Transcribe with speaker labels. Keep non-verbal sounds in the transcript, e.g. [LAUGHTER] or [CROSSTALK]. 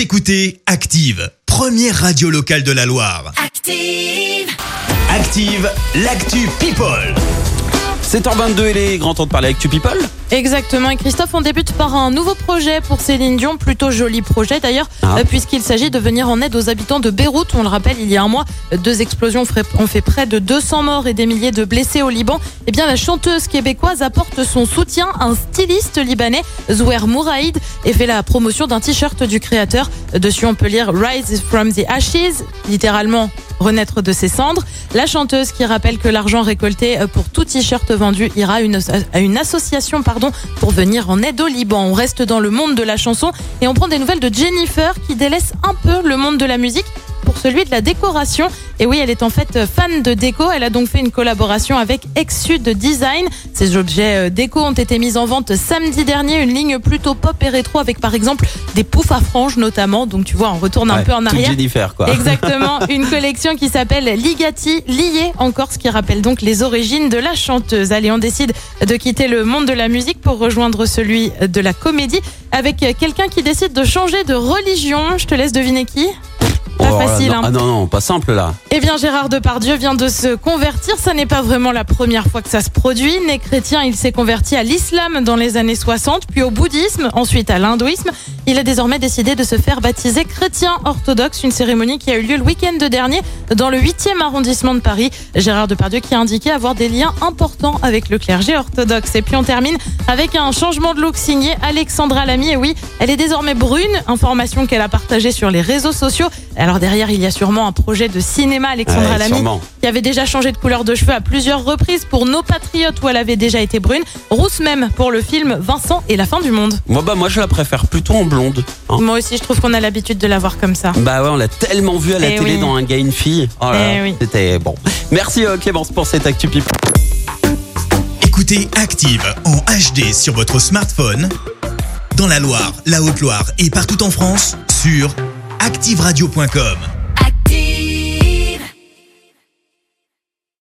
Speaker 1: Vous écoutez Active, première radio locale de la Loire.
Speaker 2: Active.
Speaker 1: Active, l'actu People.
Speaker 3: 7h22, il est grand temps de parler avec Tu People.
Speaker 4: Exactement. Et Christophe, on débute par un nouveau projet pour Céline Dion. Plutôt joli projet d'ailleurs,
Speaker 3: Ah.
Speaker 4: euh, puisqu'il s'agit de venir en aide aux habitants de Beyrouth. On le rappelle, il y a un mois, deux explosions ont fait près de 200 morts et des milliers de blessés au Liban. Eh bien, la chanteuse québécoise apporte son soutien à un styliste libanais, Zouer Mouraïd, et fait la promotion d'un t-shirt du créateur. Dessus, on peut lire Rise from the Ashes, littéralement renaître de ses cendres. La chanteuse qui rappelle que l'argent récolté pour tout t-shirt vendu ira à une, à une association pardon, pour venir en aide au Liban. On reste dans le monde de la chanson et on prend des nouvelles de Jennifer qui délaisse un peu le monde de la musique pour celui de la décoration. Et oui, elle est en fait euh, fan de déco. Elle a donc fait une collaboration avec Exsud Design. Ces objets euh, déco ont été mis en vente samedi dernier. Une ligne plutôt pop et rétro avec par exemple des poufs à franges notamment. Donc tu vois, on retourne un
Speaker 3: Ouais,
Speaker 4: peu en arrière.
Speaker 3: Jennifer, quoi.
Speaker 4: Exactement, [LAUGHS] une collection qui s'appelle Ligati, liée encore, ce qui rappelle donc les origines de la chanteuse. Allez, on décide de quitter le monde de la musique pour rejoindre celui de la comédie avec quelqu'un qui décide de changer de religion. Je te laisse deviner qui? Pas
Speaker 3: Oh
Speaker 4: facile, hein.
Speaker 3: Ah non, non, pas simple là.
Speaker 4: Eh bien, Gérard Depardieu vient de se convertir. Ça n'est pas vraiment la première fois que ça se produit. Né chrétien, il s'est converti à l'islam dans les années 60, puis au bouddhisme, ensuite à l'hindouisme. Il a désormais décidé de se faire baptiser chrétien orthodoxe, une cérémonie qui a eu lieu le week-end dernier dans le 8e arrondissement de Paris. Gérard Depardieu qui a indiqué avoir des liens importants avec le clergé orthodoxe. Et puis on termine avec un changement de look signé Alexandra Lamy. Et oui, elle est désormais brune, information qu'elle a partagée sur les réseaux sociaux. Alors derrière, il y a sûrement un projet de cinéma Alexandra
Speaker 3: Ouais,
Speaker 4: Lamy
Speaker 3: sûrement.
Speaker 4: qui avait déjà changé de couleur de cheveux à plusieurs reprises pour Nos Patriotes où elle avait déjà été brune, rousse même pour le film Vincent et la fin du monde.
Speaker 3: Moi, bah, moi, je la préfère plutôt en blonde. hein.
Speaker 4: Moi aussi, je trouve qu'on a l'habitude de la voir comme ça.
Speaker 3: Bah ouais, on l'a tellement vu à la
Speaker 4: Eh
Speaker 3: télé
Speaker 4: oui.
Speaker 3: dans un gars et une fille. Oh
Speaker 4: Eh
Speaker 3: là,
Speaker 4: oui.
Speaker 3: C'était bon. Merci euh, Clémence pour cette Actu People.
Speaker 1: Écoutez Active en HD sur votre smartphone, dans la Loire, la Haute-Loire et partout en France, sur activeradio.com.